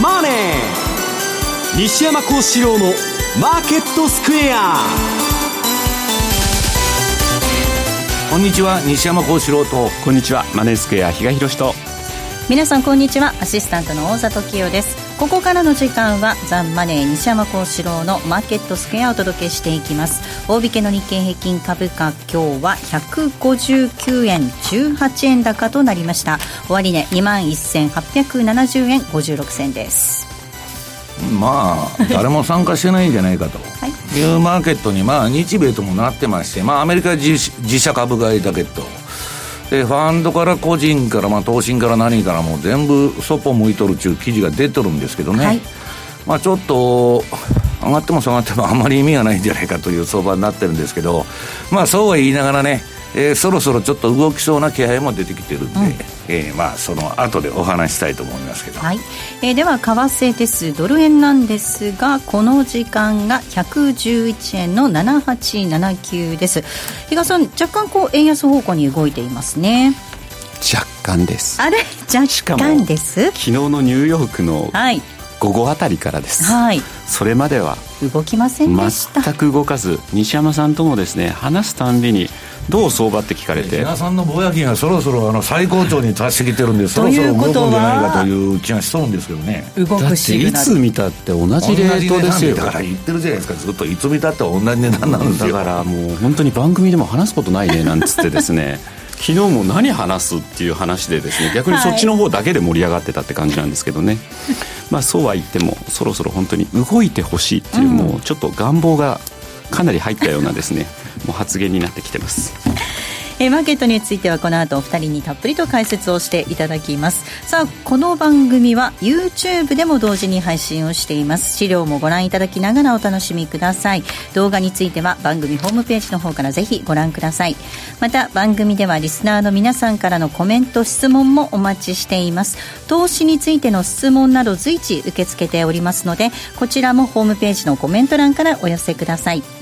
マネー」西山幸四郎の「マーケットスクエア」こんにちは西山幸四郎と。こんにちはマネースクエア比嘉宏と。皆さんこんにちは。アシスタントの大里清ですここからの時間はザンマネー西山幸四郎のマーケットスクエアをお届けしていきます。大引けの日経平均株価今日は159円18円高となりました。終値、ね、2万1870円56銭です。まあ誰も参加してないんじゃないかと。い。うマーケットにまあ日米ともなってましてまあアメリカ自社株買いだけどでファンドから個人から、まあ、投信から何からも全部そっぽ向いとるっていう記事が出てるんですけどね、はい、まあ、ちょっと上がっても下がってもあんまり意味がないんじゃないかという相場になってるんですけど、まあ、そうは言いながらねえー、そろそろちょっと動きそうな気配も出てきてるんで、うん、えー、まあ、その後でお話したいと思いますけど、はい。えー、では為替です。ドル円なんですがこの時間が111円の7879です。比嘉さん若干こう円安方向に動いていますね。若干です。あれ？若干です。昨日のニューヨークの午後あたりからです、はい、それまでは動きませんでした。全く動かず西山さんともですね話すたんびにどう相場って聞かれて？皆さんのぼやきがそろそろあの最高潮に達してきてるんでそろそろ動くんじゃないかという気がしそうんですけどね。動くし。いつ見たって同じレートですよ。だから言ってるじゃないですか。ずっといつ見たって同じ値段なんですよだから。もう本当に番組でも話すことないねなんつってですね昨日も何話すっていう話でですね逆にそっちの方だけで盛り上がってたって感じなんですけどね、はい、まあそうは言ってもそろそろ本当に動いてほしいっていう、もうちょっと願望がかなり入ったようなですねもう発言になってきてます。えー、マーケットについてはこの後お二人にたっぷりと解説をしていただきます。さあこの番組は YouTube でも同時に配信をしています。資料もご覧いただきながらお楽しみください。動画については番組ホームページの方からぜひご覧ください。また番組ではリスナーの皆さんからのコメント質問もお待ちしています。投資についての質問など随時受け付けておりますのでこちらもホームページのコメント欄からお寄せください。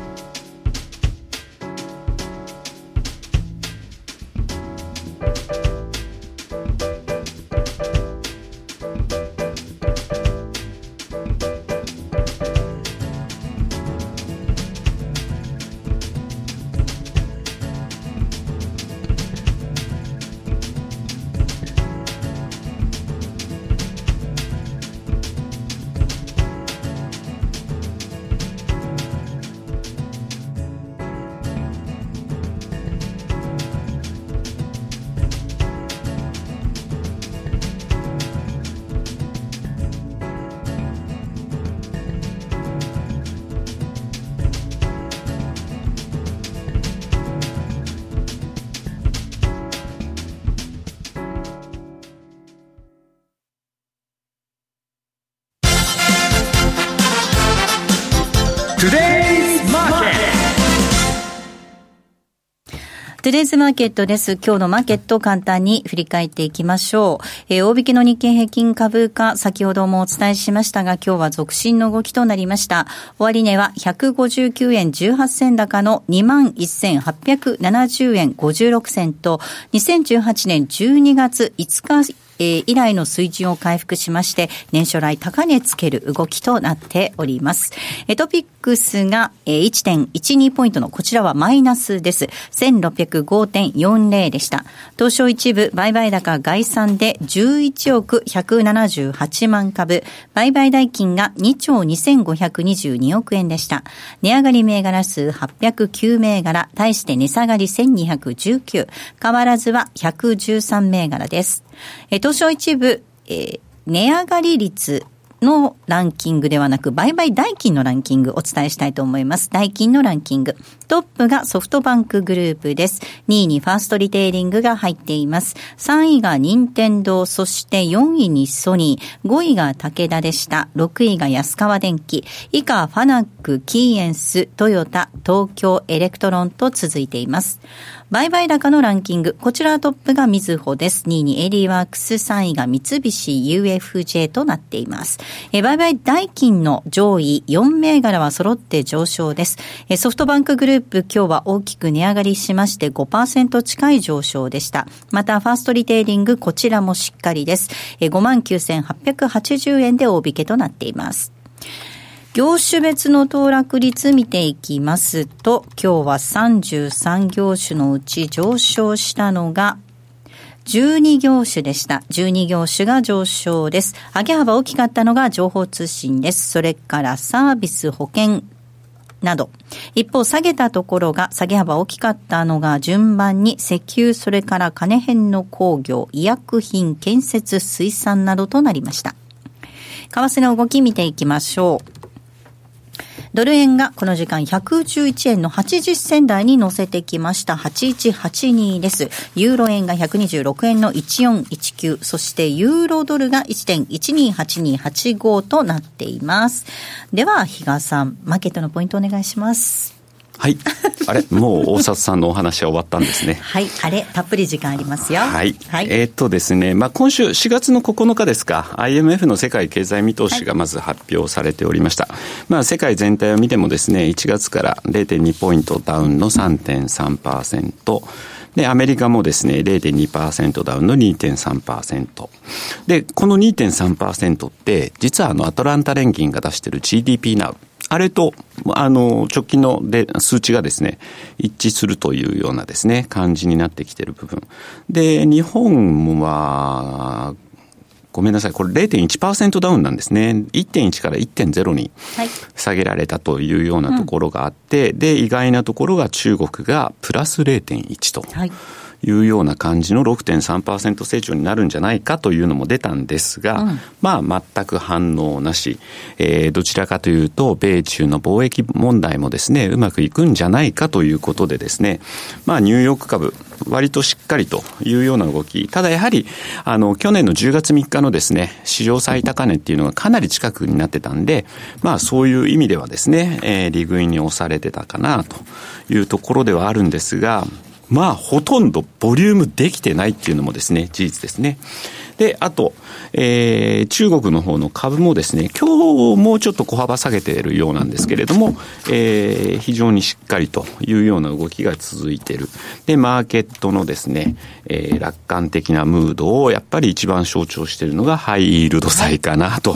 トゥデイズマーケットです。今日のマーケットを簡単に振り返っていきましょう。えー、大引けの日経平均株価、先ほどもお伝えしましたが、今日は続伸の動きとなりました。終値は159円18銭高の21,870円56銭と、2018年12月5日えー、以来の水準を回復しまして、年初来高値つける動きとなっております。えトピックスが、えー、1.12ポイントのこちらはマイナスです。1605.40でした。東証一部売買高概算で11億178万株、売買代金が2兆2522億円でした。値上がり銘柄数809銘柄、対して値下がり1219、変わらずは113銘柄です。え東証一部、えー、値上がり率のランキングではなく、売買代金のランキングお伝えしたいと思います。代金のランキング。トップがソフトバンクグループです。2位にファーストリテイリングが入っています。3位が任天堂、そして4位にソニー、5位が武田でした。6位が安川電機、以下ファナック、キーエンス、トヨタ、東京エレクトロンと続いています。売買高のランキング。こちらトップがみずほです。2位にエーディーワークス、3位が三菱 UFJ となっています。え売買代金の上位4銘柄は揃って上昇です。えソフトバンクグループ今日は大きく値上がりしまして5%近い上昇でした。またファーストリテイリングこちらもしっかりです。え59,880円で大引けとなっています。業種別の騰落率見ていきますと、今日は33業種のうち上昇したのが、12業種でした。12業種が上昇です。上げ幅大きかったのが情報通信です。それからサービス、保険、など。一方、下げたところが、下げ幅大きかったのが、順番に石油、それから金編の工業、医薬品、建設、水産などとなりました。為替の動き見ていきましょう。ドル円がこの時間111円の80銭台に乗せてきました。8182です。ユーロ円が126円の1419。そしてユーロドルが1.128285となっています。では、比嘉さん、マーケットのポイントお願いします。はい。あれ、もう大里さんのお話は終わったんですね。はい。あれ、たっぷり時間ありますよ。はい。はい、えー、っとですね、まあ今週4月の9日ですか、IMF の世界経済見通しがまず発表されておりました。はい、まあ世界全体を見てもですね、1月から0.2ポイントダウンの3.3%、で、アメリカもですね、0.2%ダウンの2.3%。で、この2.3%って、実はあの、アトランタ連銀が出している GDP ナウ。あれと、あの、直近ので数値がですね、一致するというようなですね、感じになってきている部分。で、日本は、ごめんなさい、これ0.1%ダウンなんですね。1.1から1.0に下げられたというようなところがあって、はいうん、で、意外なところが中国がプラス0.1と。はいいうような感じの6.3%成長になるんじゃないかというのも出たんですが、うん、まあ全く反応なし、えー、どちらかというと、米中の貿易問題もですね、うまくいくんじゃないかということでですね、まあニューヨーク株、割としっかりというような動き。ただやはり、あの、去年の10月3日のですね、史上最高値っていうのがかなり近くになってたんで、まあそういう意味ではですね、えー、利食いに押されてたかなというところではあるんですが、まあ、ほとんどボリュームできてないっていうのもですね、事実ですね。で、あと、えー、中国の方の株もですね、今日もうちょっと小幅下げているようなんですけれども、えー、非常にしっかりというような動きが続いている。で、マーケットのですね、えー、楽観的なムードをやっぱり一番象徴しているのがハイイールド債かなと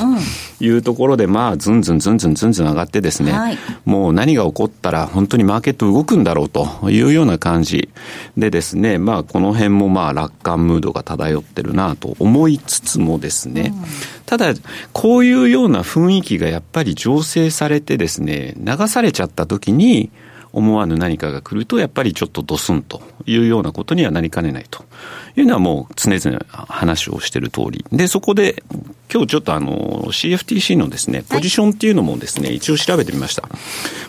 いうところで、まあ、ずんずんずんずんずんずん上がってですね、はい、もう何が起こったら本当にマーケット動くんだろうというような感じでですね、まあ、この辺もまあ楽観ムードが漂ってるなと思思いつつもですね、うん、ただ、こういうような雰囲気がやっぱり醸成されてですね、流されちゃった時に、思わぬ何かが来ると、やっぱりちょっとドスンというようなことにはなりかねないと。いうのはもう常々話をしている通り。で、そこで今日ちょっとあの CFTC のですね、ポジションっていうのもですね、一応調べてみました。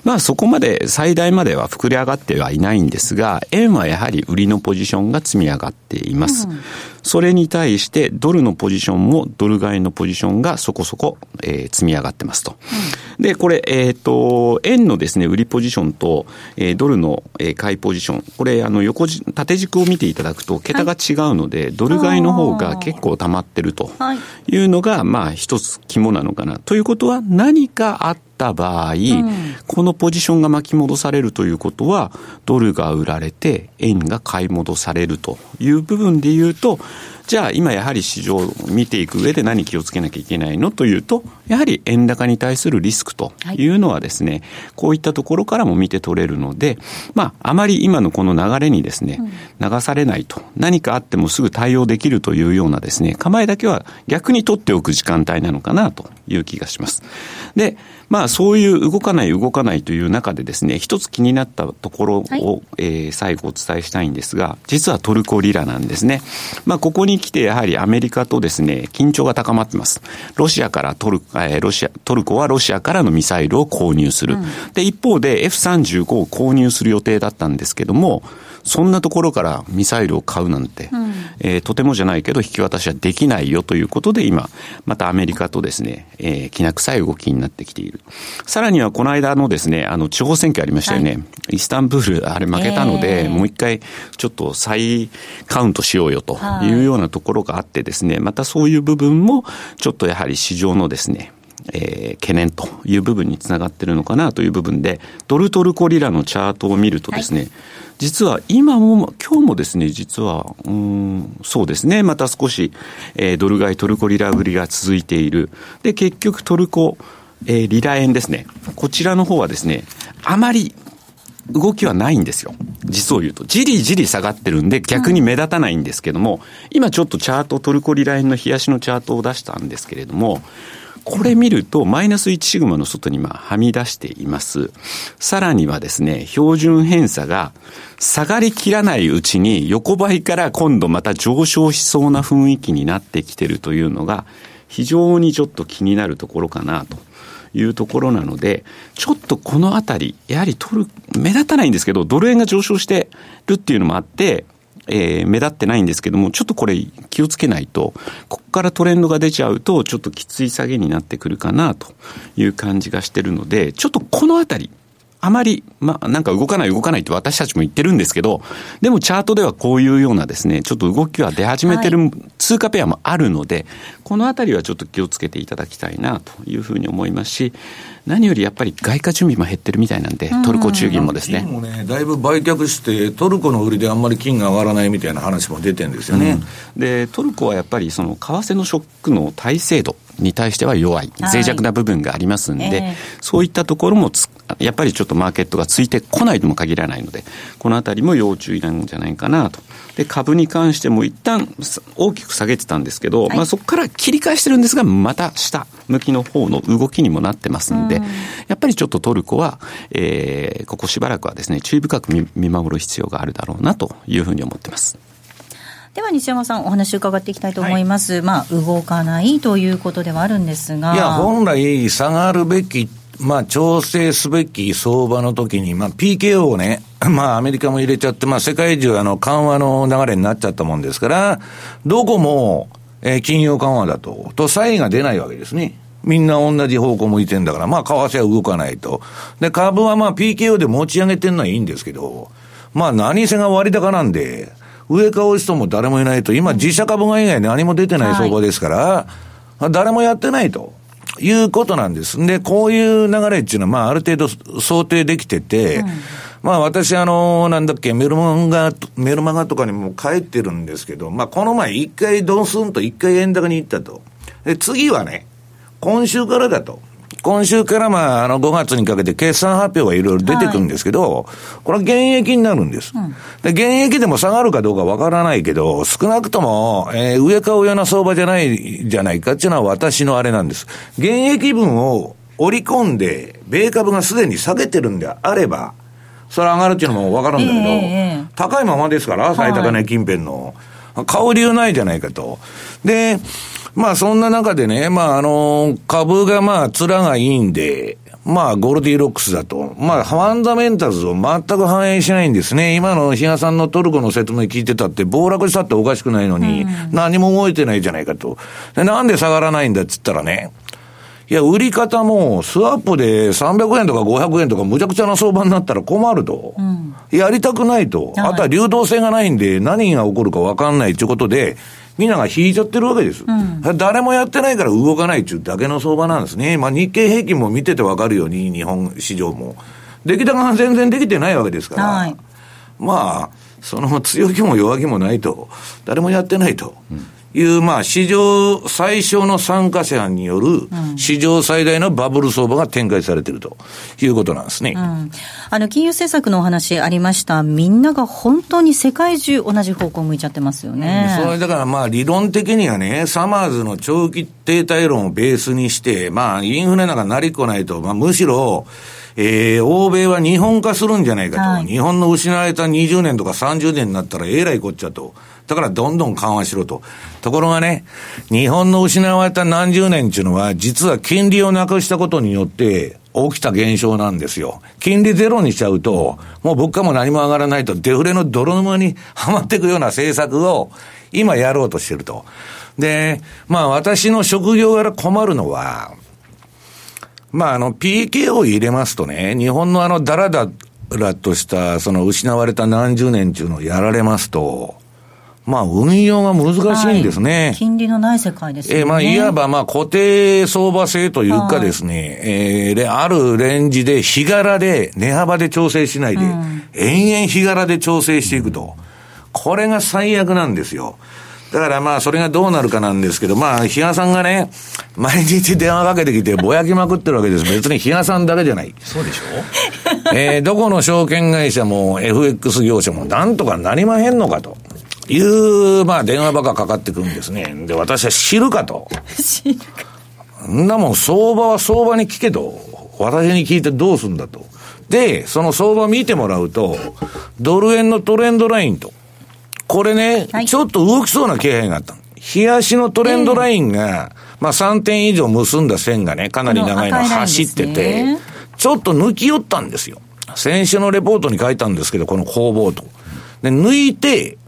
まあそこまで最大までは膨れ上がってはいないんですが、円はやはり売りのポジションが積み上がっています。うん、それに対してドルのポジションもドル買いのポジションがそこそこ、えー、積み上がってますと。うん、で、これ、えっ、ー、と、円のですね、売りポジションと、えー、ドルの、えー、買いポジション、これ、あの、横じ、縦軸を見ていただくと、桁が違うので、はい、ドル買いの方が結構溜まってるというのが、まあ、一つ肝なのかな。ということは、何かあった場合、うん、このポジションが巻き戻されるということは、ドルが売られて、円が買い戻されるという部分で言うと、じゃあ今やはり市場を見ていく上で何気をつけなきゃいけないの？というと、やはり円高に対するリスクというのはですね、はい、こういったところからも見て取れるので、まあ、あまり今のこの流れにですね、流されないと、何かあってもすぐ対応できるというようなですね、構えだけは逆に取っておく時間帯なのかなという気がします。で、まあそういう動かない動かないという中でですね、一つ気になったところを、はい、えー、最後お伝えしたいんですが、実はトルコリラなんですね。まあここにに来てやはりアメリカとですね、緊張が高まってます。ロシアからトル,、えー、ロシア、トルコはロシアからのミサイルを購入する。うん、で、一方で F35 を購入する予定だったんですけども、そんなところからミサイルを買うなんて、うん、えー、とてもじゃないけど引き渡しはできないよということで今、またアメリカとですね、えー、きな臭い動きになってきている。さらにはこの間のですね、あの地方選挙ありましたよね。はい、イスタンブール、あれ負けたので、えー、もう一回ちょっと再カウントしようよというようなところがあってですね、またそういう部分もちょっとやはり市場のですね、えー、懸念という部分につながってるのかなという部分で、ドルトルコリラのチャートを見るとですね、はい実は今も、今日もですね、実は、うん、そうですね、また少し、えー、ドル買いトルコリラ売りが続いている。で、結局トルコ、えー、リラ円ですね。こちらの方はですね、あまり動きはないんですよ。実を言うと。じりじり下がってるんで逆に目立たないんですけども、今ちょっとチャート、トルコリラ円の冷やしのチャートを出したんですけれども、これ見ると、マイナス1シグマの外にまあはみ出しています。さらにはですね、標準偏差が下がりきらないうちに横ばいから今度また上昇しそうな雰囲気になってきてるというのが、非常にちょっと気になるところかなと。いうところなので、ちょっとこのあたり、やはり取る、目立たないんですけど、ドル円が上昇してるっていうのもあって、えー、目立ってないんですけども、ちょっとこれ気をつけないと、ここからトレンドが出ちゃうと、ちょっときつい下げになってくるかなという感じがしてるので、ちょっとこのあたり、あまり、まあ、なんか動かない動かないって私たちも言ってるんですけど、でもチャートではこういうようなですね、ちょっと動きは出始めてる通貨ペアもあるので、はい、このあたりはちょっと気をつけていただきたいなというふうに思いますし、何よりやっぱり外貨準備も減ってるみたいなんで、トルコ中銀もですね。金もね、だいぶ売却して、トルコの売りであんまり金が上がらないみたいな話も出てるんですよね。うん、で、トルコはやっぱりその為替のショックの耐性度に対しては弱い、脆弱な部分がありますんで、はいえー、そういったところもやっぱりちょっとマーケットがついてこないとも限らないので、このあたりも要注意なんじゃないかなと。で、株に関しても一旦大きく下げてたんですけど、はい、まあそこから切り返してるんですが、また下向きの方の動きにもなってますんで、うん、やっぱりちょっとトルコは、えー、ここしばらくはですね、注意深く見見守る必要があるだろうなというふうに思ってます。では西山さんお話伺っていきたいと思います、はい、まあ動かないということではあるんですがいや本来下がるべきまあ、調整すべき相場の時に、まあ、PKO をね、まあ、アメリカも入れちゃって、まあ、世界中、あの、緩和の流れになっちゃったもんですから、どこも、えー、金融緩和だと、と、差異が出ないわけですね。みんな同じ方向向いてんだから、まあ、為替は動かないと。で、株はまあ、PKO で持ち上げてんのはいいんですけど、まあ、何せが割高なんで、上か落ちとも誰もいないと、今、自社株が以外何も出てない相場ですから、はい、誰もやってないと。いうことなんです。で、こういう流れっていうのは、まあ、ある程度想定できてて、うん、まあ、私、あの、なんだっけ、メルマガ、メルマガとかにも書いてるんですけど、まあ、この前、一回ドンスンと一回円高に行ったと。で、次はね、今週からだと。今週からまあ、あの、5月にかけて決算発表がいろいろ出てくるんですけど、はい、これは減益になるんです。うん、で、減益でも下がるかどうかわからないけど、少なくとも、えー、上か上な相場じゃないじゃないかっていうのは私のあれなんです。減益分を織り込んで、米株がすでに下げてるんであれば、それ上がるっていうのもわかるんだけど、えー、高いままですから、最高値近辺の。買う理由ないじゃないかと。で、まあそんな中でね、まああの、株がまあ面がいいんで、まあゴールディロックスだと。まあファンダメンタルズを全く反映しないんですね。今の比嘉さんのトルコの説明聞いてたって暴落したっておかしくないのに、何も動いてないじゃないかと。でなんで下がらないんだっつったらね、いや、売り方も、スワップで300円とか500円とかむちゃくちゃな相場になったら困ると。うん、やりたくないと。あとは流動性がないんで何が起こるか分かんないということで、みんなが引いちゃってるわけです。うん、誰もやってないから動かないっていうだけの相場なんですね。まあ日経平均も見ててわかるように、日本市場も。出来高が全然できてないわけですから。はい、まあ、その強気も弱気もないと。誰もやってないと。うんいう、まあ、史上最小の参加者による、史上最大のバブル相場が展開されているということなんですね、うん、あの金融政策のお話ありました、みんなが本当に世界中、同じ方向向いちゃってますよね。それだからまあ、理論的にはね、サマーズの長期停滞論をベースにして、まあ、インフレなんかなりっこないと、まあ、むしろ、えー、欧米は日本化するんじゃないかと、はい、日本の失われた20年とか30年になったらえらいこっちゃと。だからどんどん緩和しろと。ところがね、日本の失われた何十年っていうのは、実は金利をなくしたことによって、起きた現象なんですよ。金利ゼロにしちゃうと、もう物価も何も上がらないと、デフレの泥沼にはまっていくような政策を、今やろうとしてると。で、まあ私の職業柄困るのは、まああの PK を入れますとね、日本のあのダラダラとしたその失われた何十年っていうのをやられますと、まあ、運用が難しいんですね。はい、金利のない世界ですね。えー、まあ、いわば、まあ、固定相場制というかですね、はい、えー、で、あるレンジで、日柄で、値幅で調整しないで、うん、延々日柄で調整していくと。これが最悪なんですよ。だからまあ、それがどうなるかなんですけど、まあ、比嘉さんがね、毎日電話かけてきて、ぼやきまくってるわけです。別に比嘉さんだけじゃない。そうでしょ？えー、どこの証券会社も FX 業者もなんとかなりまへんのかと。いう、まあ、電話ばかかかってくるんですね。で、私は知るかと。知るか。んなもん、相場は相場に聞けと。私に聞いてどうすんだと。で、その相場見てもらうと、ドル円のトレンドラインと。これね、はい、ちょっと動きそうな気配があった。冷やしのトレンドラインが、まあ3点以上結んだ線がね、かなり長いの走ってて、ね、ちょっと抜き寄ったんですよ。先週のレポートに書いたんですけど、この攻防と。で、抜いて、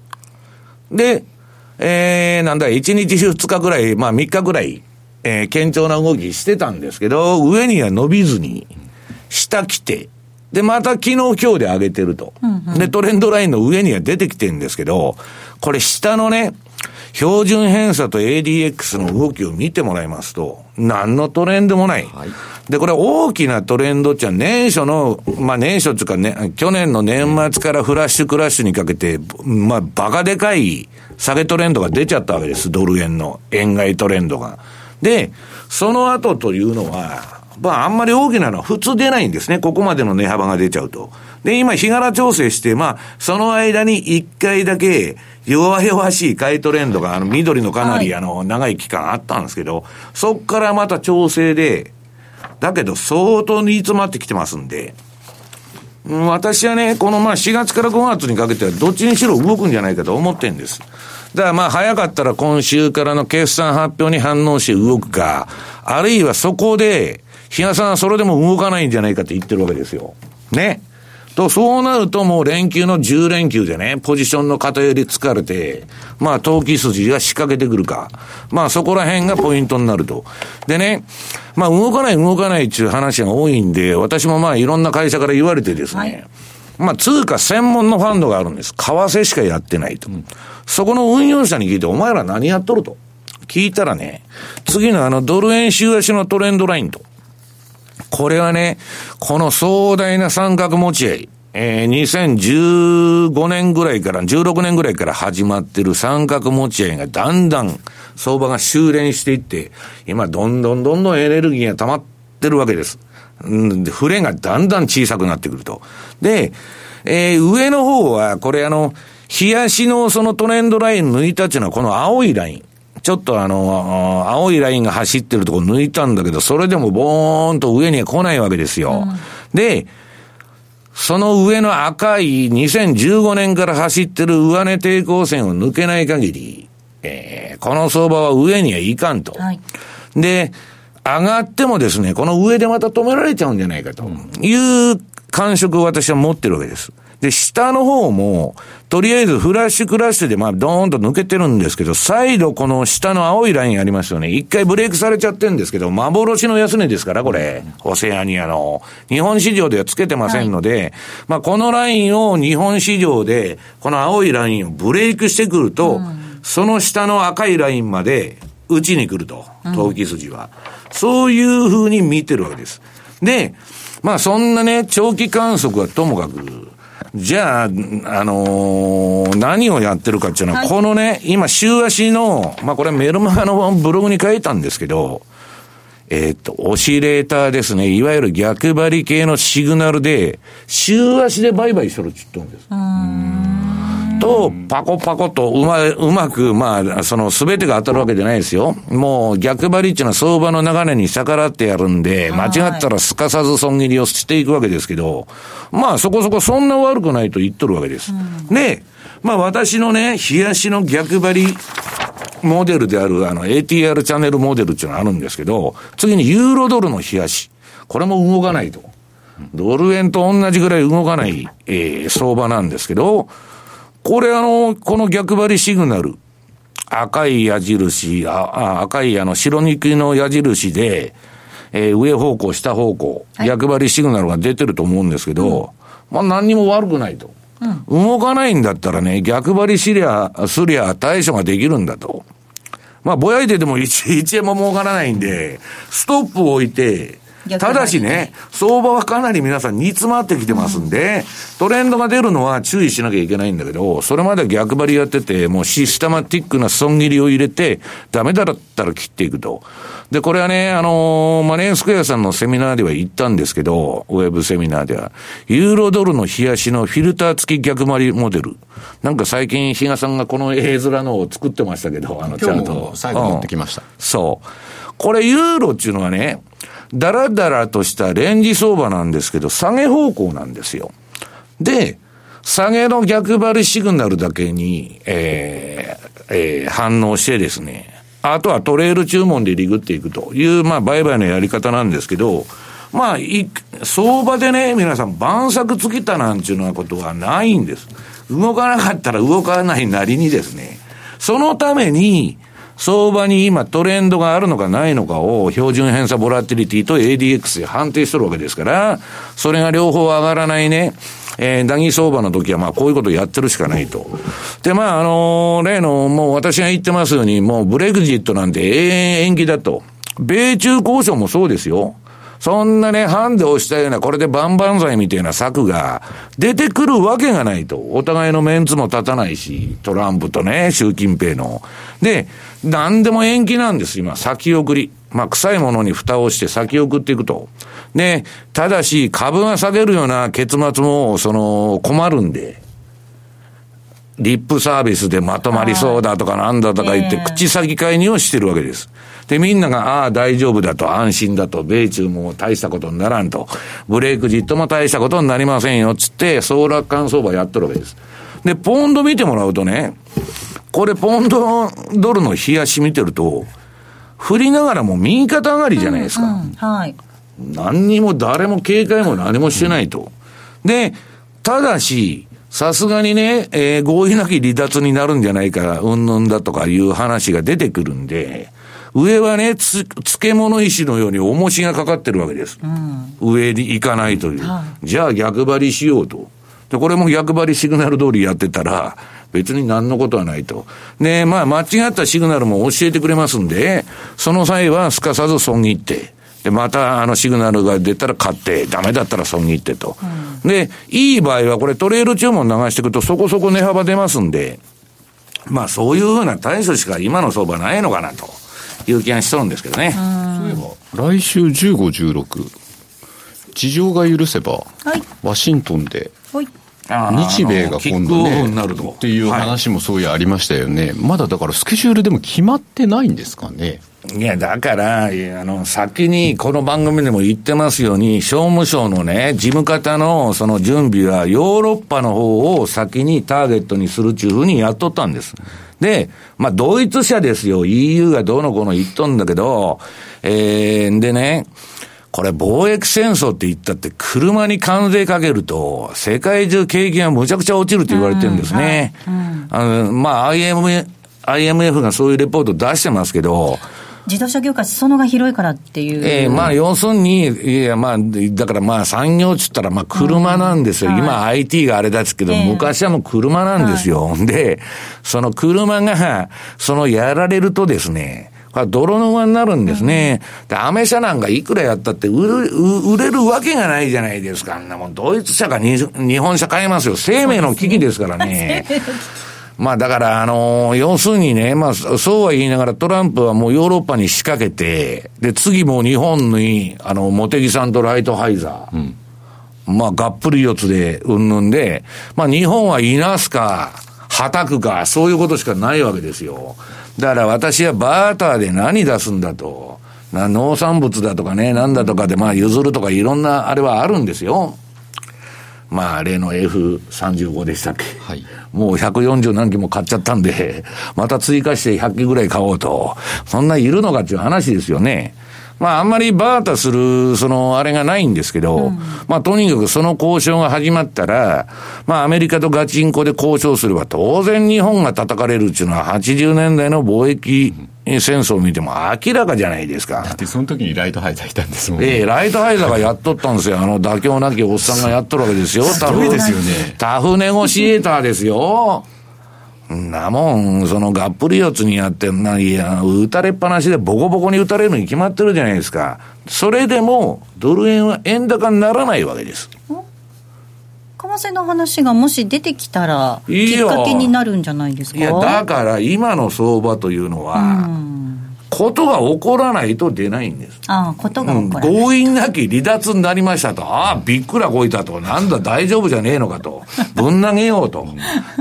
で、えー、なんだ、1日2日ぐらい、まあ3日ぐらい、えー、堅調な動きしてたんですけど、上には伸びずに、下来て、で、また昨日今日で上げてると。うんうん、で、トレンドラインの上には出てきてるんですけど、これ下のね、標準偏差と ADX の動きを見てもらいますと、何のトレンドもない。はい、で、これ大きなトレンドっちゃ年初の、まあ年初っていうかね、去年の年末からフラッシュクラッシュにかけて、まあバカでかい下げトレンドが出ちゃったわけです。ドル円の円買いトレンドが。で、その後というのは、まあ、あんまり大きなのは普通出ないんですね。ここまでの値幅が出ちゃうと。で、今、日柄調整して、まあ、その間に一回だけ、弱々しい買いトレンドが、あの、緑のかなり、あの、長い期間あったんですけど、そっからまた調整で、だけど相当煮詰まってきてますんで、私はね、このまあ4月から5月にかけてはどっちにしろ動くんじゃないかと思ってんです。だからまあ早かったら今週からの決算発表に反応して動くか、あるいはそこで、日嘉さんはそれでも動かないんじゃないかって言ってるわけですよ。ね。と、そうなるともう連休の10連休でね、ポジションの偏り疲れて、まあ、投機筋が仕掛けてくるか。まあ、そこら辺がポイントになると。でね、まあ、動かない動かないっていう話が多いんで、私もまあ、いろんな会社から言われてですね、はいまあ、通貨専門のファンドがあるんです。為替しかやってないと。うん、そこの運用者に聞いて、お前ら何やっとると。聞いたらね、次のあのドル円週足のトレンドラインと。これはね、この壮大な三角持ち合い、えー、2015年ぐらいから、16年ぐらいから始まってる三角持ち合いがだんだん相場が修練していって、今どんどんどんどんエネルギーが溜まってるわけです。うんで、触れがだんだん小さくなってくると。で、えー、上の方は、これあの、冷やしのそのトレンドライン抜いたっていうのはこの青いライン。ちょっとあの、青いラインが走ってるとこ抜いたんだけど、それでもボーンと上には来ないわけですよ。うん、で、その上の赤い2015年から走ってる上値抵抗線を抜けない限り、えー、この相場は上にはいかんと。はい、で、上がってもですね、この上でまた止められちゃうんじゃないかという感触を私は持ってるわけです。で、下の方も、とりあえずフラッシュクラッシュでまあドーンと抜けてるんですけど、再度この下の青いラインありますよね。一回ブレイクされちゃってるんですけど、幻の安値ですから、これ。オセアニアの。日本市場ではつけてませんので、はい、まあこのラインを日本市場で、この青いラインをブレイクしてくると、うん、その下の赤いラインまで打ちに来ると。投機筋は。うん、そういうふうに見てるわけです。で、まあそんなね、長期観測はともかく、じゃあ、あのー、何をやってるかっていうのは、はい、このね、今、週足の、まあこれメルマガのブログに書いたんですけど、えっ、ー、と、オシレーターですね。いわゆる逆張り系のシグナルで、週足で売買しとるって言ったんです。と、パコパコとうまうまく、まあ、その全てが当たるわけじゃないですよ。もう逆張りっていうのは相場の流れに逆らってやるんで、間違ったらすかさず損切りをしていくわけですけど、まあそこそこそんな悪くないと言っとるわけです。で、まあ私のね、冷やしの逆張りモデルである、あの、ATR チャンネルモデルっていうのがあるんですけど、次にユーロドルの冷やし。これも動かないと。ドル円と同じぐらい動かない、えー、相場なんですけど、これあの、この逆張りシグナル、赤い矢印、あ赤いあの白肉の矢印で、えー、上方向、下方向、はい、逆張りシグナルが出てると思うんですけど、うん、まあ何にも悪くないと。うん、動かないんだったらね、逆張りしりゃ、すりゃ対処ができるんだと。まあ、ぼやいてでも 1, 1円も儲からないんで、ストップを置いて、ただしね、相場はかなり皆さん煮詰まってきてますんで、トレンドが出るのは注意しなきゃいけないんだけど、それまで逆張りやってて、もうシステマティックな損切りを入れて、ダメだったら切っていくと。で、これはね、あのー、マネースクエアさんのセミナーでは言ったんですけど、ウェブセミナーでは、ユーロドルの冷やしのフィルター付き逆張りモデル。なんか最近、比嘉さんがこの絵面のを作ってましたけど、あの、ちゃんと。最後持ってきました、うん、そう。これユーロっていうのはね、だらだらとしたレンジ相場なんですけど、下げ方向なんですよ。で、下げの逆張りシグナルだけに、えーえー、反応してですね、あとはトレール注文でリグっていくという、まあ、売買のやり方なんですけど、まあ、い、相場でね、皆さん、晩作尽きたなんていうようなことはないんです。動かなかったら動かないなりにですね、そのために、相場に今トレンドがあるのかないのかを標準偏差ボラティリティと ADX で判定しとるわけですから、それが両方上がらないね、えー、打義相場の時はまあこういうことをやってるしかないと。で、まああのー、例のもう私が言ってますように、もうブレグジットなんて永遠延期だと。米中交渉もそうですよ。そんなね、ハンデをしたような、これで万々歳みたいな策が出てくるわけがないと。お互いのメンツも立たないし、トランプとね、習近平の。で、何でも延期なんです、今。先送り。まあ、臭いものに蓋をして先送っていくと。で、ただし、株が下げるような結末も、その、困るんで。リップサービスでまとまりそうだとかなんだとか言って、口先介入をしてるわけです。で、みんなが、ああ、大丈夫だと、安心だと、米中も大したことにならんと、ブレイクジットも大したことになりませんよ、つって、総楽観相場やってるわけです。で、ポンド見てもらうとね、これ、ポンドドルの冷やし見てると、振りながらも右肩上がりじゃないですか。うんうん、はい。何にも誰も警戒も何もしてないと。で、ただし、さすがにね、えー、合意なき離脱になるんじゃないか、うんぬんだとかいう話が出てくるんで、上はね、つ、漬物石のように重しがかかってるわけです。うん、上に行かないという。はい、じゃあ逆張りしようと。で、これも逆張りシグナル通りやってたら、別に何のことはないと。で、まあ、間違ったシグナルも教えてくれますんで、その際はすかさず損切って、で、またあのシグナルが出たら買って、ダメだったら損切ってと。うん、で、いい場合はこれトレール注文流していくとそこそこ値幅出ますんで、まあそういうふうな対処しか今の相場ないのかなという気がしとるんですけどね。そういえば、来週15、16、事情が許せば、はい、ワシントンで、はい日米が今度ね、っていう話もそういうありましたよね、はい、まだだからスケジュールでも決まってないんですかね。いや、だから、あの、先にこの番組でも言ってますように、商務省のね、事務方のその準備はヨーロッパの方を先にターゲットにするっていうふうにやっとったんです。で、まあ、ドイツ社ですよ。EU がどうのこうの言っとんだけど、えー、でね、これ貿易戦争って言ったって車に関税かけると世界中景気がむちゃくちゃ落ちるって言われてるんですね。あの、まあ IMF、IMF がそういうレポート出してますけど、自動車業界、裾野が広いからっていう。ええー、まあ、要するに、いや、まあ、だからまあ、産業っつったら、まあ、車なんですよ。うん、今、はい、IT があれだっすけど、えー、昔はもう車なんですよ。はい、で、その車が、そのやられるとですね、泥沼になるんですね。で、アメ車なんかいくらやったって売る、売れるわけがないじゃないですか。あんなもん、ドイツ車か日本車買えますよ。生命の危機ですからね。まあだから、あのー、要するにね、まあそうは言いながらトランプはもうヨーロッパに仕掛けて、で、次も日本に、あの、モテギさんとライトハイザー。うん、まあがっぷり四つで、うんぬんで、まあ日本はいなすか、はたくか、そういうことしかないわけですよ。だから私はバーターで何出すんだと。な農産物だとかね、なんだとかで、まあ譲るとかいろんなあれはあるんですよ。まあ、例の F35 でしたっけ。はい。もう140何機も買っちゃったんで、また追加して100機ぐらい買おうと。そんないるのかっていう話ですよね。まあ、あんまりバータする、その、あれがないんですけど、うん、まあ、とにかくその交渉が始まったら、まあ、アメリカとガチンコで交渉すれば、当然日本が叩かれるっていうのは、80年代の貿易戦争を見ても明らかじゃないですか。だってその時にライトハイザーいたんですもんね。ええライトハイザーがやっとったんですよ。あの、妥協なきおっさんがやっとるわけですよ。タフですよね。タフネゴシエーターですよ。なもん、そのがっぷり四つにやって、ないや、打たれっぱなしでボコボコに打たれるに決まってるじゃないですか。それでも、ドル円は円高にならないわけです。為替の話がもし出てきたら、きっかけになるんじゃないですか？いや、だから今の相場というのは、ことが起こらないと出ないんです。ああ、ことが起こらない。うん、強引なき離脱になりましたと。ああ、びっくらこいたと。なんだ、大丈夫じゃねえのかと。ぶん投げようと。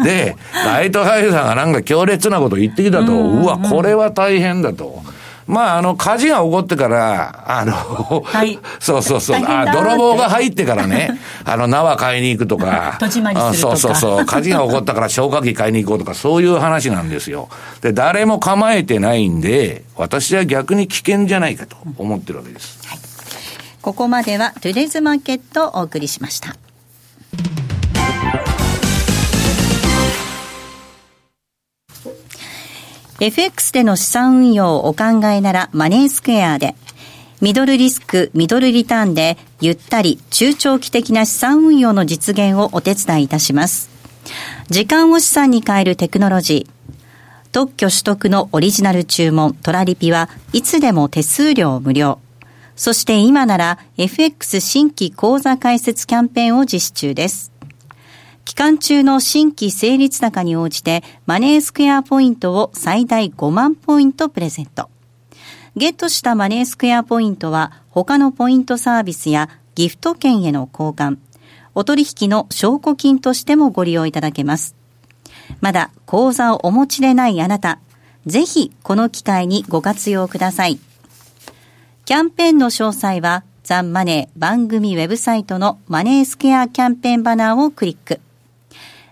で、ライトハイザーがなんか強烈なこと言ってきたと。うわ、これは大変だと。まあ、あの、火事が起こってから、あの、はい。そうそうそう。あ、泥棒が入ってからね、あの、縄買いに行くとか。戸締まりするとか。そうそうそう。火事が起こったから消火器買いに行こうとか、そういう話なんですよ。で、誰も構えてないんで、私は逆に危険じゃないかと思ってるわけです。はい。ここまでは、トゥデズマーケットをお送りしました。FX での資産運用をお考えならマネースクエアで、ミドルリスク、ミドルリターンで、ゆったり、中長期的な資産運用の実現をお手伝いいたします。時間を資産に変えるテクノロジー。特許取得のオリジナル注文、トラリピはいつでも手数料無料。そして今なら FX 新規講座開設キャンペーンを実施中です。期間中の新規成立高に応じてマネースクエアポイントを最大5万ポイントプレゼント。ゲットしたマネースクエアポイントは他のポイントサービスやギフト券への交換、お取引の証拠金としてもご利用いただけます。まだ口座をお持ちでないあなた、ぜひこの機会にご活用ください。キャンペーンの詳細はザンマネー番組ウェブサイトのマネースクエアキャンペーンバナーをクリック。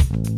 Thank you.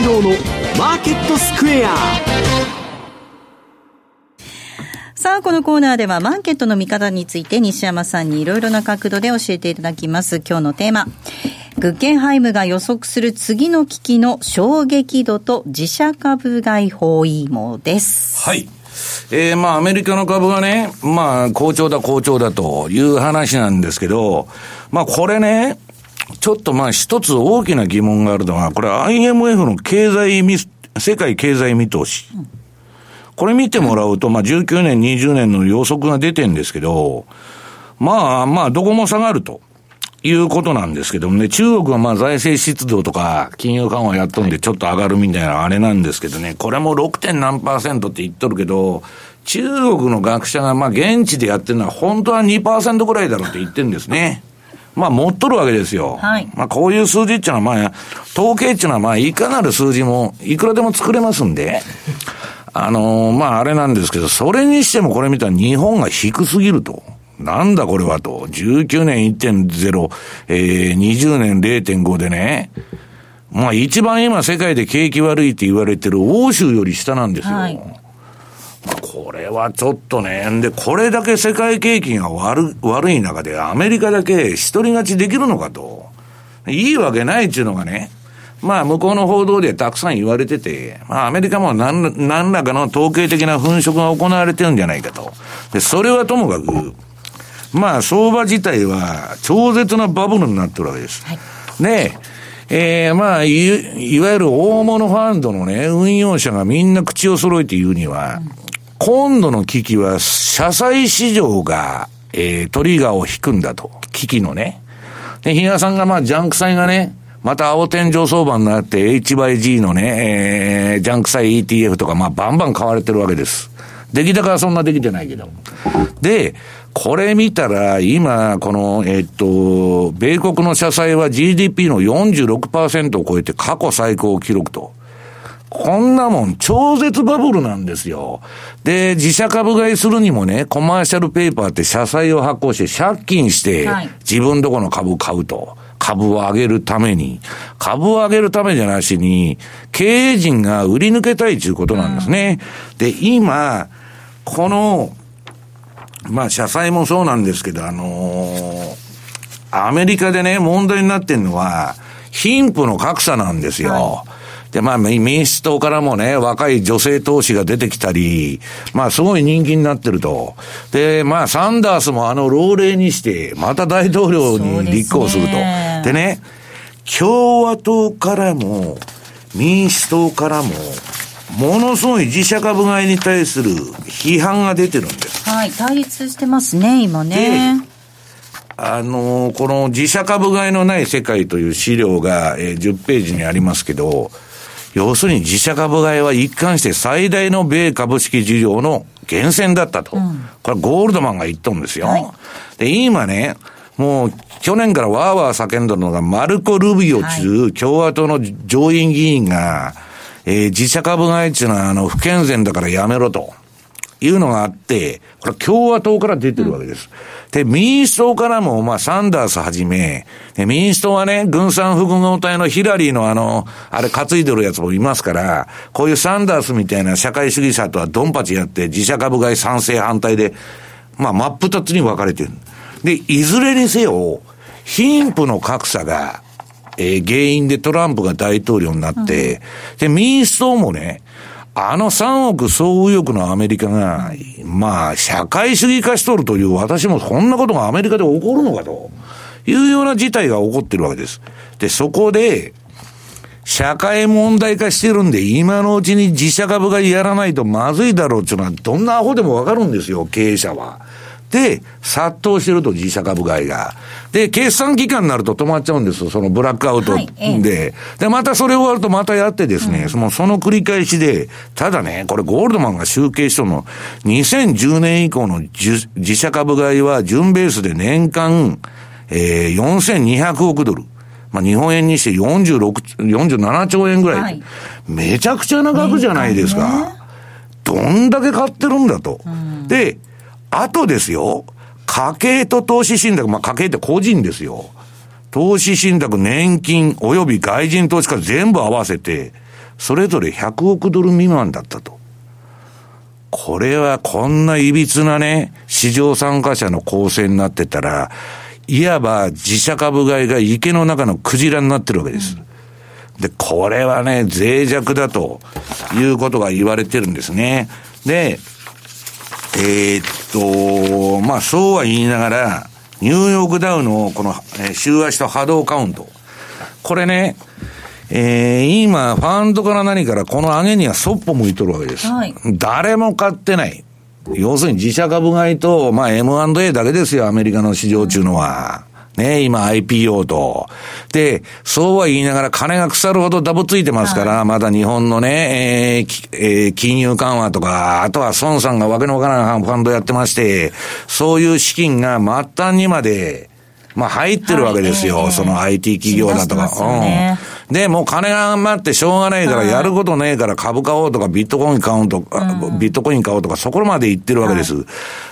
西山幸四郎のマーケットスクエアさあ、このコーナーではマーケットの見方について西山さんにいろいろな角度で教えていただきます。今日のテーマ。グッケンハイムが予測する次の危機の衝撃度と自社株買い包囲網です。はい。えー、まあ、アメリカの株がね、まあ、好調だ、好調だという話なんですけど、まあ、これね、ちょっとまあ一つ大きな疑問があるのは、これ IMF の経済み、世界経済見通し。これ見てもらうと、まあ19年、20年の予測が出てんですけど、まあまあどこも下がると。いうことなんですけどもね、中国はまあ財政出動とか金融緩和やっとんでちょっと上がるみたいなあれなんですけどね、これも 6. 点何パーセントって言っとるけど、中国の学者がまあ現地でやってるのは本当は2%ぐらいだろうって言ってるんですね。まあ持っとるわけですよ。はいまあこういう数字っていうのはまあ、統計っていうのはまあいかなる数字もいくらでも作れますんで、あのーまああれなんですけど、それにしてもこれ見たら日本が低すぎると。なんだこれはと。19年1.0、えー、20年0.5でね。まあ一番今世界で景気悪いって言われてる欧州より下なんですよ。はいまあこれはちょっとね。で、これだけ世界景気が悪悪い中でアメリカだけ一人勝ちできるのかと。いいわけないっていうのがね。まあ、向こうの報道でたくさん言われてて、まあ、アメリカも何何らかの統計的な粉飾が行われてるんじゃないかと。で、それはともかく、まあ、相場自体は超絶なバブルになってるわけです。で、えー、まあい、いわゆる大物ファンドのね、運用者がみんな口を揃えて言うには、今度の危機は、社債市場が、えー、トリガーを引くんだと。危機のね。で、比嘉さんがまあ、ジャンク債がね、また青天井相場になって HYG のね、えー、ジャンク債 ETF とかまあ、バンバン買われてるわけです。出来高はそんなできてないけど。で、これ見たら、今、この、えっと、米国の社債は GDP の46%を超えて過去最高記録と。こんなもん超絶バブルなんですよ。で、自社株買いするにもね、コマーシャルペーパーって社債を発行して借金してはい、自分とこの株買うと。株を上げるために。株を上げるためじゃなしに、経営陣が売り抜けたいということなんですね。で、今、この、まあ、社債もそうなんですけど、あのーアメリカでね、問題になってるのは、貧富の格差なんですよ。で、まあ、民民主党からもね、若い女性投資が出てきたり、まあ、すごい人気になってると。で、まあ、サンダースもあの、老齢にして、また大統領に立候補すると。ですねでね、共和党からも、民主党からも、ものすごい自社株買いに対する批判が出てるんです。はい。対立してますね、今ね。あのーこの自社株買いのない世界という資料が、えー10ページにありますけど、要するに自社株買いは一貫して最大の米株式事業の源泉だったと。これゴールドマンが言っとんですよ。はいで、今ね、もう去年からワーワー叫んどるのがマルコ・ルビオ中、共和党の上院議員が、えー自社株買いっていうのはあの不健全だからやめろと。いうのがあって、これ共和党から出てるわけです。で、民主党からも、まあ、サンダースはじめ、で民主党はね、軍産複合体のヒラリーのあの、あれ担いでるやつもいますから、こういうサンダースみたいな社会主義者とはドンパチやって、自社株買い賛成反対で、まあ、真っ二つに分かれてる。で、いずれにせよ、貧富の格差が、えー原因でトランプが大統領になって、で、民主党もね、あの3億総右翼のアメリカが、まあ、社会主義化しとるという、私もそんなことがアメリカで起こるのかというような事態が起こってるわけです。で、そこで、社会問題化してるんで、今のうちに自社株がやらないとまずいだろうっていうのは、どんなアホでもわかるんですよ、経営者は。で、殺到してると、自社株買いが。で、決算期間になると止まっちゃうんですよ、そのブラックアウトはいええで。で、またそれ終わるとまたやってですね、そのその繰り返しで、ただね、これゴールドマンが集計したの、2010年以降の自自社株買いは、純ベースで年間、えー、4200億ドル。まあ、日本円にして46、47兆円ぐらい。はいめちゃくちゃな額じゃないですか。どんだけ買ってるんだと。で、あとですよ、家計と投資信託、まあ家計って個人ですよ。投資信託、年金、及び外人投資家全部合わせて、それぞれ100億ドル未満だったと。これはこんな歪なね、市場参加者の構成になってたら、いわば自社株買いが池の中のクジラになってるわけです。で、これはね、脆弱だということが言われてるんですね。で、えーっと、まあそうは言いながら、ニューヨークダウのこの、えー週足と波動カウント。これね、えー今、ファンドから何からこの上げにはそっぽ向いとるわけです。はい誰も買ってない。要するに自社株買いと、まあ M&A だけですよ、アメリカの市場中のは。ね、今 IPO と。で、そうは言いながら金が腐るほどダブついてますから、はい、まだ日本のね、えーえー、金融緩和とか、あとは孫さんがわけのわからないファンドやってまして、そういう資金が末端にまで、まあ入ってるわけですよ。はい、その IT 企業だとか。うん。で、もう金が余ってしょうがないから、やることねえから株買おうとか、ビットコイン買おうとか、うん、ビットコイン買おうとか、そこまで行ってるわけです。はい、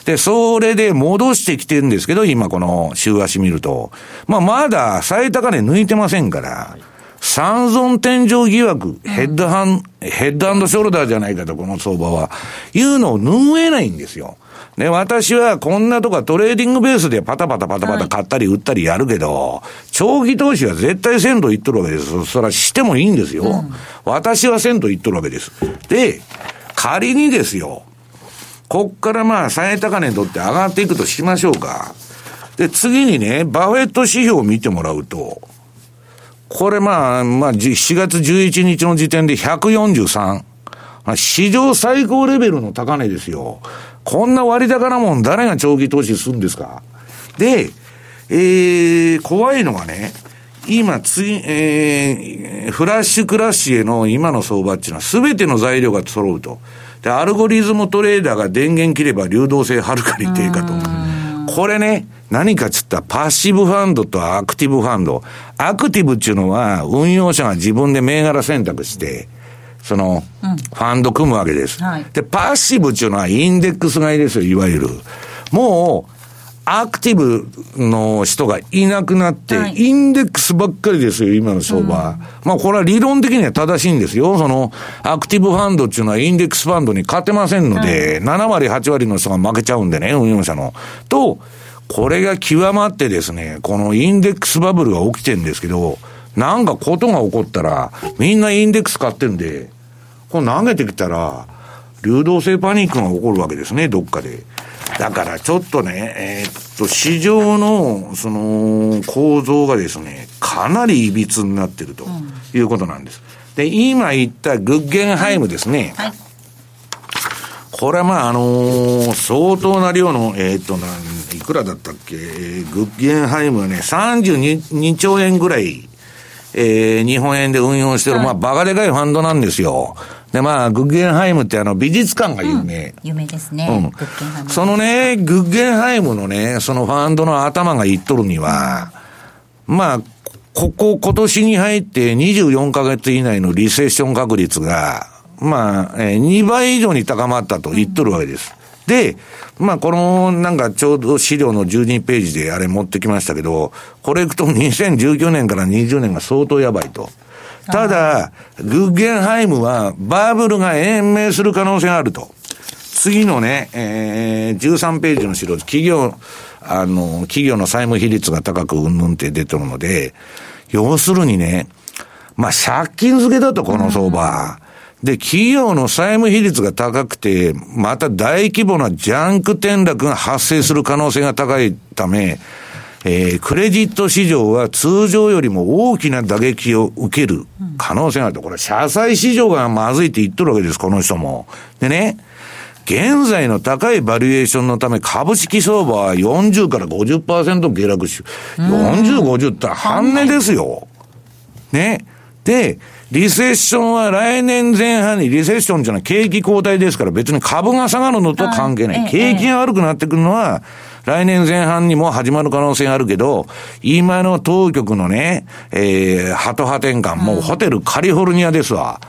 で、それで戻してきてるんですけど、今この週足見ると。まあまだ最高値抜いてませんから。三尊天井疑惑、ヘッドハン、ヘッドショルダーじゃないかと、この相場は。いうのを拭えないんですよ。ね、私はこんなとかトレーディングベースでパタパタパタパタ買ったり売ったりやるけど、長期投資は絶対鮮度いっとるわけです。それはしてもいいんですよ。うん、私は鮮度いっとるわけです。で、仮にですよ、こっからまあ最高値にとって上がっていくとしましょうか。で、次にね、バフェット指標を見てもらうと、これまあ、まあ、7月11日の時点で143。史上最高レベルの高値ですよ。こんな割高なもん誰が長期投資するんですか？で、えー、怖いのがね、今、つい、えー、フラッシュクラッシュへの今の相場っていうのは全ての材料が揃うと。で、アルゴリズムトレーダーが電源切れば流動性はるかに低下と。これね、何かっつったらパッシブファンドとアクティブファンド。アクティブっていうのは運用者が自分で銘柄選択して、その、ファンド組むわけです。はい、で、パッシブっていうのはインデックス買いですよ、いわゆる。もう、アクティブの人がいなくなって、はい、インデックスばっかりですよ、今の相場。うん、まあ、これは理論的には正しいんですよ。その、アクティブファンドっていうのはインデックスファンドに勝てませんので、はい、7割、8割の人が負けちゃうんでね、運用者の。と、これが極まってですね、このインデックスバブルが起きてるんですけど、なんかことが起こったら、みんなインデックス買ってるんで、これ投げてきたら、流動性パニックが起こるわけですね、どっかで。だからちょっとね、えー、っと、市場の、その、構造がですね、かなり歪になってるということなんです。で、今言ったグッゲンハイムですね。はい、これはまあ、あのー、相当な量の、えー、っと、なん、いくらだったっけ、グッゲンハイムはね、32兆円ぐらい、えー、日本円で運用してる、はい、まあ、バカでかいファンドなんですよ。で、まあ、グッゲンハイムってあの、美術館が有名。うん、有名ですね。うん。そのね、グッゲンハイムのね、そのファンドの頭が言っとるには、まあ、ここ、今年に入って24ヶ月以内のリセッション確率が、まあ、えー、2倍以上に高まったと言っとるわけです。で、まあ、この、なんかちょうど資料の12ページであれ持ってきましたけど、これいくと2019年から20年が相当やばいと。ただ、グッゲンハイムはバブルが延命する可能性があると。次のね、えー、13ページの資料、企業、あの、企業の債務比率が高くうんぬんって出てるので、要するにね、まあ、借金付けだと、この相場。で、企業の債務比率が高くて、また大規模なジャンク転落が発生する可能性が高いため、えー、クレジット市場は通常よりも大きな打撃を受ける可能性があると。これ、社債市場がまずいって言っとるわけです、この人も。でね、現在の高いバリエーションのため株式相場は40から50%下落し、40、50って半値ですよ。ね。で、リセッションは来年前半に、リセッションっていうのは景気後退ですから別に株が下がるのと関係ない。景気が悪くなってくるのは、来年前半にも始まる可能性があるけど、今の当局のね、えー、ハト派転換、もうホテルカリフォルニアですわ。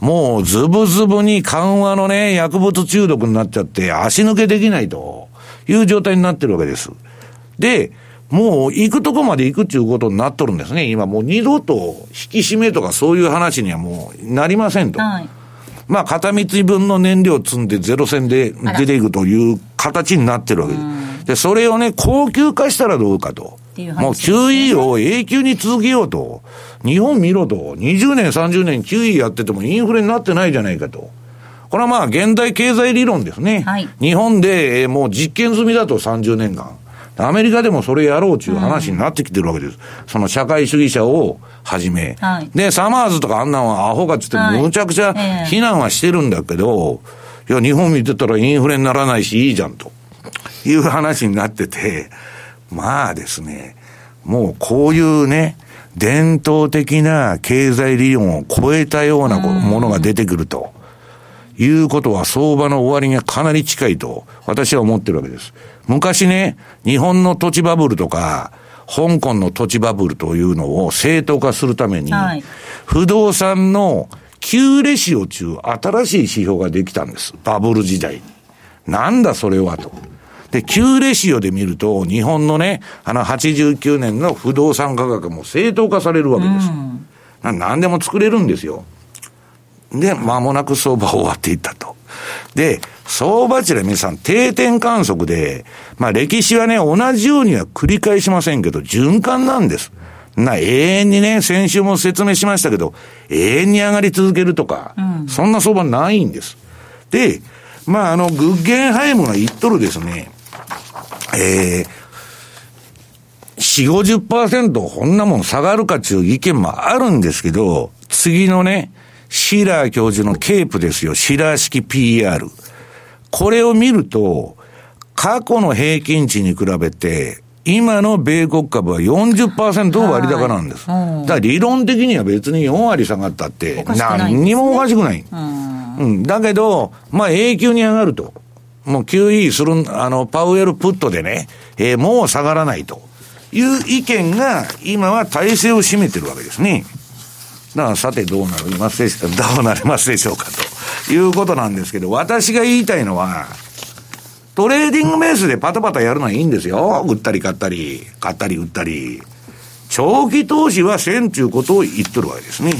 もうズブズブに緩和のね、薬物中毒になっちゃって足抜けできないという状態になってるわけです。で、もう行くとこまで行くっていうことになっとるんですね。今もう二度と引き締めとかそういう話にはもうなりませんと。はい、まあ片道分の燃料積んでゼロ戦で出ていくという形になってるわけです。で、それをね、高級化したらどうかと。ね、もう QE を永久に続けようと。日本見ろと。20年、30年 QE やっててもインフレになってないじゃないかと。これはまあ現代経済理論ですね。はい、日本で、えー、もう実験済みだと30年間。アメリカでもそれやろうという話になってきてるわけです。うん、その社会主義者をはじめ。はい、で、サマーズとかあんなんはアホかっつってむちゃくちゃ非難はしてるんだけど、いや、日本見てたらインフレにならないしいいじゃんと。いう話になってて、まあですね、もうこういうね、伝統的な経済理論を超えたようなものが出てくると。いうことは相場の終わりがかなり近いと私は思ってるわけです。昔ね、日本の土地バブルとか、香港の土地バブルというのを正当化するために、はい、不動産の旧レシオ中新しい指標ができたんです。バブル時代に。なんだそれはと。で、旧レシオで見ると、日本のね、あの89年の不動産価格も正当化されるわけです。うん、何でも作れるんですよ。で、間もなく相場終わっていったと。で、相場値で皆さん定点観測で、まあ歴史はね、同じようには繰り返しませんけど、循環なんです。な、永遠にね、先週も説明しましたけど、永遠に上がり続けるとか、うん、そんな相場ないんです。で、まああの、グッゲンハイムが言っとるですね、えー、4、50%こんなもん下がるかっていう意見もあるんですけど、次のね、シラー教授のケープですよ。シラー式 PER。これを見ると、過去の平均値に比べて、今の米国株は40%割高なんです。だから理論的には別に4割下がったって、何にもおかしくない。うん、だけど、まあ永久に上がると。もう QE する、あの、パウエルプットでね、えー、もう下がらないという意見が今は体制を占めてるわけですね。だからさてどうなりますでしょうか、どうなりますでしょうかということなんですけど、私が言いたいのは、トレーディングベースでパタパタやるのはいいんですよ。売ったり買ったり、買ったり売ったり。長期投資はせんということを言っとるわけですね。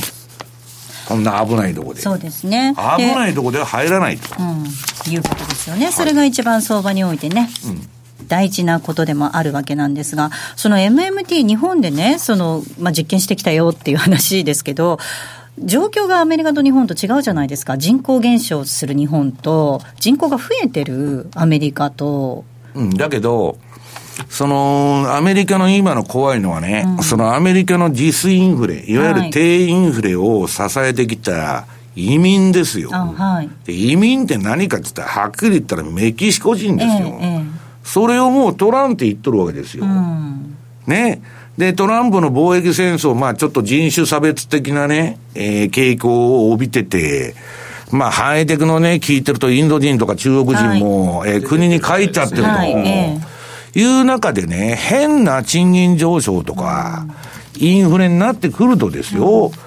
こんな危ないとこで。そうですね。危ないとこでは入らないと。うん。いうことですよね。それが一番相場においてね。うん大事なことでもあるわけなんですが、その MMT、日本でね、そのまあ、実験してきたよっていう話ですけど、状況がアメリカと日本と違うじゃないですか、人口減少する日本と、人口が増えてるアメリカと。うん、だけど、その、アメリカの今の怖いのはね、うん、そのアメリカの実インフレ、いわゆる低インフレを支えてきた移民ですよ。はい、移民って何かって言ったら、はっきり言ったらメキシコ人ですよ。えええそれをもう取らんって言っとるわけですよ。うん、ね。で、トランプの貿易戦争、まあちょっと人種差別的なね、えー、傾向を帯びてて、まあハイテクのね、聞いてるとインド人とか中国人も、はい、えー、国に帰っちゃってると。はい。えー、いう中でね、変な賃金上昇とか、インフレになってくるとですよ、うん、こ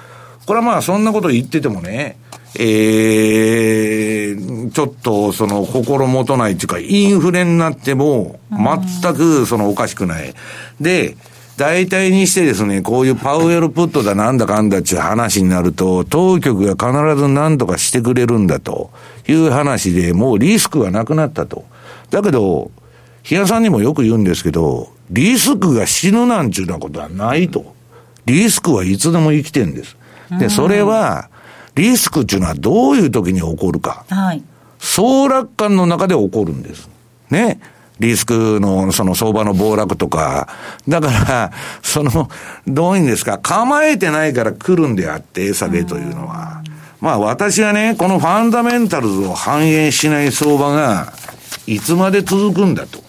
れはまあそんなこと言っててもね、えー、ちょっとその心もとないっていうか、インフレになっても、全くそのおかしくない。で、大体にしてですね、こういうパウエルプットだなんだかんだっていう話になると、当局が必ず何とかしてくれるんだという話で、もうリスクがなくなったと。だけど、比嘉さんにもよく言うんですけど、リスクが死ぬなんちゅうなことはないと。リスクはいつでも生きてんです。で、それは、リスクっていうのはどういう時に起こるか。はい。総楽観の中で起こるんです。ね。リスクの、その相場の暴落とか。だから、その、どういうんですか、構えてないから来るんであって、下げというのは。まあ私はね、このファンダメンタルズを反映しない相場が、いつまで続くんだと。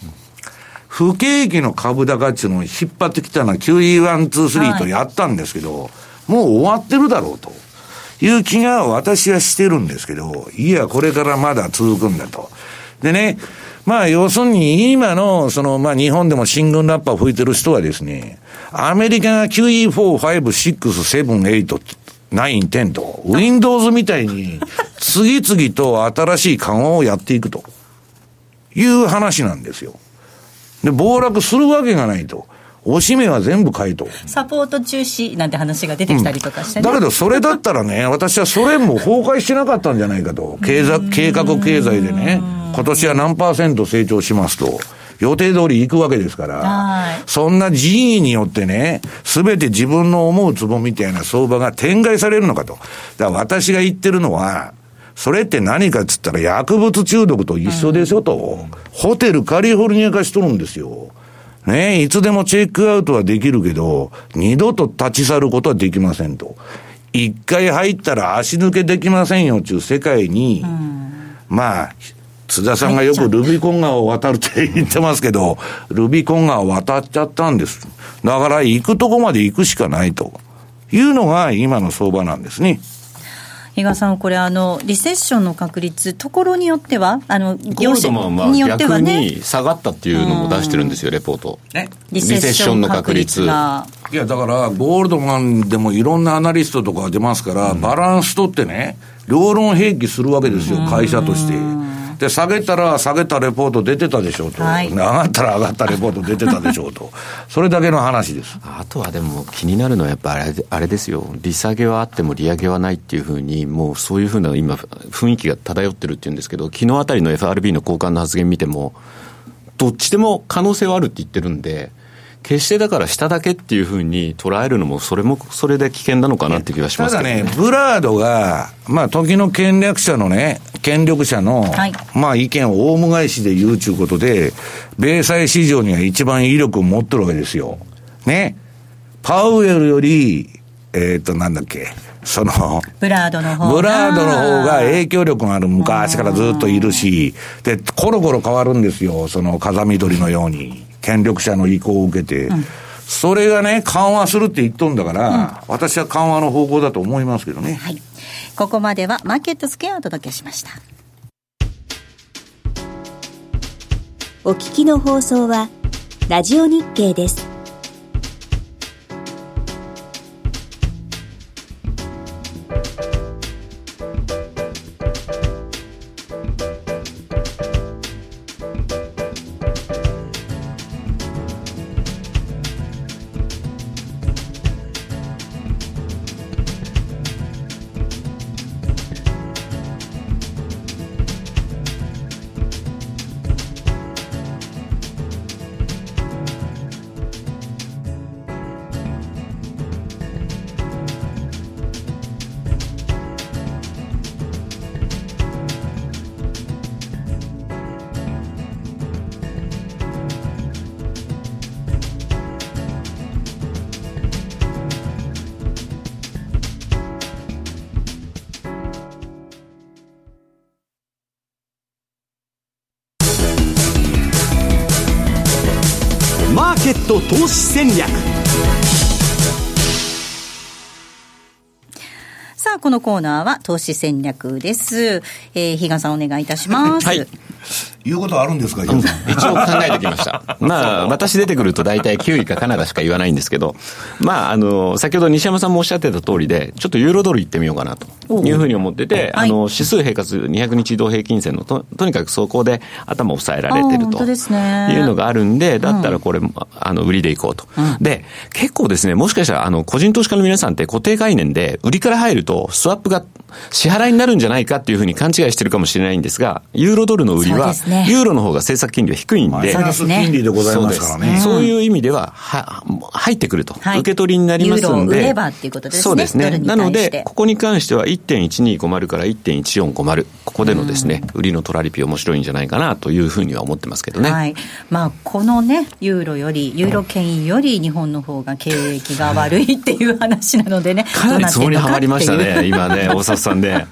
不景気の株高っていうのを引っ張ってきたのは QE123 とやったんですけど、はい、もう終わってるだろうと。いう気が私はしてるんですけど、いや、これからまだ続くんだと。でね、まあ、要するに、今の、その、まあ、日本でも新軍ラッパー吹いてる人はですね、アメリカが QE4、5、6、7、8、9、10と、Windows みたいに、次々と新しい緩和をやっていくと。いう話なんですよ。で、暴落するわけがないと。おしめは全部回答。サポート中止なんて話が出てきたりとかして、ねうん、だけどそれだったらね、私はソ連も崩壊してなかったんじゃないかと。経済、計画経済でね、今年は何パーセント成長しますと。予定通り行くわけですから、そんな人為によってね、すべて自分の思うツボみたいな相場が展開されるのかと。だから私が言ってるのは、それって何かっつったら薬物中毒と一緒でしょと。うん、ホテルカリフォルニア化しとるんですよ。ねいつでもチェックアウトはできるけど、二度と立ち去ることはできませんと。一回入ったら足抜けできませんよっていう世界に、うん、まあ、津田さんがよくルビコン川を渡るって言ってますけど、ルビコン川渡っちゃったんです。だから行くとこまで行くしかないというのが今の相場なんですね。比嘉さん、これあの、リセッションの確率、ところによっては、あの業種によってはね、逆に下がったっていうのも出してるんですよ、レポート。ね、リセッションの確率が。いや、だから、ゴールドマンでもいろんなアナリストとか出ますから、うん、バランス取ってね、両論併記するわけですよ、会社として。で、下げたら下げたレポート出てたでしょうと、はい、上がったら上がったレポート出てたでしょうと、それだけの話です。あとはでも、気になるのはやっぱあれあれですよ、利下げはあっても利上げはないっていうふうに、もうそういうふうな今、雰囲気が漂ってるっていうんですけど、昨日あたりの FRB の交換の発言見ても、どっちでも可能性はあるって言ってるんで。決してだから下だけっていうふうに捉えるのも、それもそれで危険なのかなって気がしますけど、ね、ただね、ブラードが、まあ、時の権力者のね、権力者の、はい、まあ、意見をオウム返しで言うということで、米債市場には一番威力を持ってるわけですよ。ね。パウエルより、えっ、ー、と、なんだっけ、その、ブラードの方が。ブラードの方が影響力がある昔からずっといるし、で、コロコロ変わるんですよ、その風見鶏のように。権力者の意向を受けて、うん、それがね、緩和するって言っとんだから、うん、私は緩和の方向だと思いますけどね。はい。ここまではマーケットスケアをお届けしました。お聞きの放送は、ラジオ日経です。ット投資戦略さあ、このコーナーは投資戦略です。えー、比嘉さんお願いいたします。はい言うことあるんですか、一応考えてきました。まあ、私出てくると大体9位かカナダしか言わないんですけど、まあ、あの、先ほど西山さんもおっしゃってた通りで、ちょっとユーロドル行ってみようかなというふうに思ってて、あの、指数平滑200日移動平均線のと、とにかくそこで頭を抑えられてるというのがあるんで、だったらこれ、あの、売りでいこうと。で、結構ですね、もしかしたら、あの、個人投資家の皆さんって固定概念で、売りから入ると、スワップが支払いになるんじゃないかっていうふうに勘違いしてるかもしれないんですが、ユーロドルの売りは、ね、ユーロの方が政策金利は低いんで、マイナス金利でございますからね。そういう意味では、は、入ってくると、はい、受け取りになりますんで。売ればっていうことですね。そうですね。なので、ここに関しては1.1250から1.1450、ここでのですね、売りのトラリピ面白いんじゃないかなというふうには思ってますけどね。はい。まあ、このね、ユーロより、ユーロ圏より日本の方が経営が悪いっていう話なのでね。かなりつもりはまりましたね、今ね、大札さんで。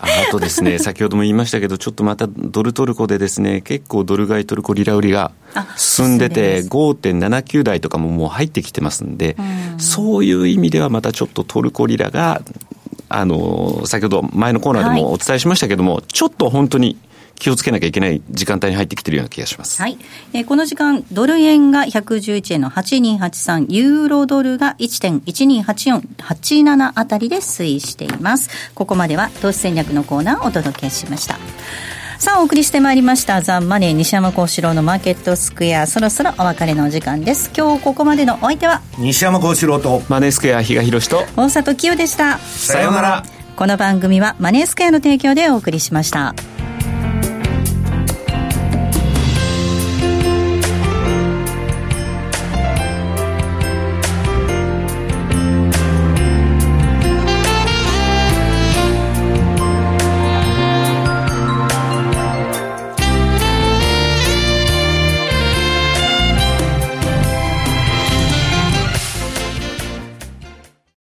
あとですね、先ほども言いましたけど、ちょっとまたドルトルコでですね、結構ドル買いトルコリラ売りが進んでて、5.79台とかももう入ってきてますんで、そういう意味ではまたちょっとトルコリラが、あの、先ほど前のコーナーでもお伝えしましたけども、はい、ちょっと本当に気をつけなきゃいけない時間帯に入ってきてるような気がします。はい。えー、この時間、ドル円が111円の8283、ユーロドルが1.1284、87あたりで推移しています。ここまでは投資戦略のコーナーをお届けしました。さあ、お送りしてまいりました。ザ・マネー西山幸四郎のマーケットスクエア。そろそろお別れのお時間です。今日ここまでのお相手は、西山幸四郎と、マネースクエア比嘉宏と、大里清でした。さようなら。この番組はマネースクエアの提供でお送りしました。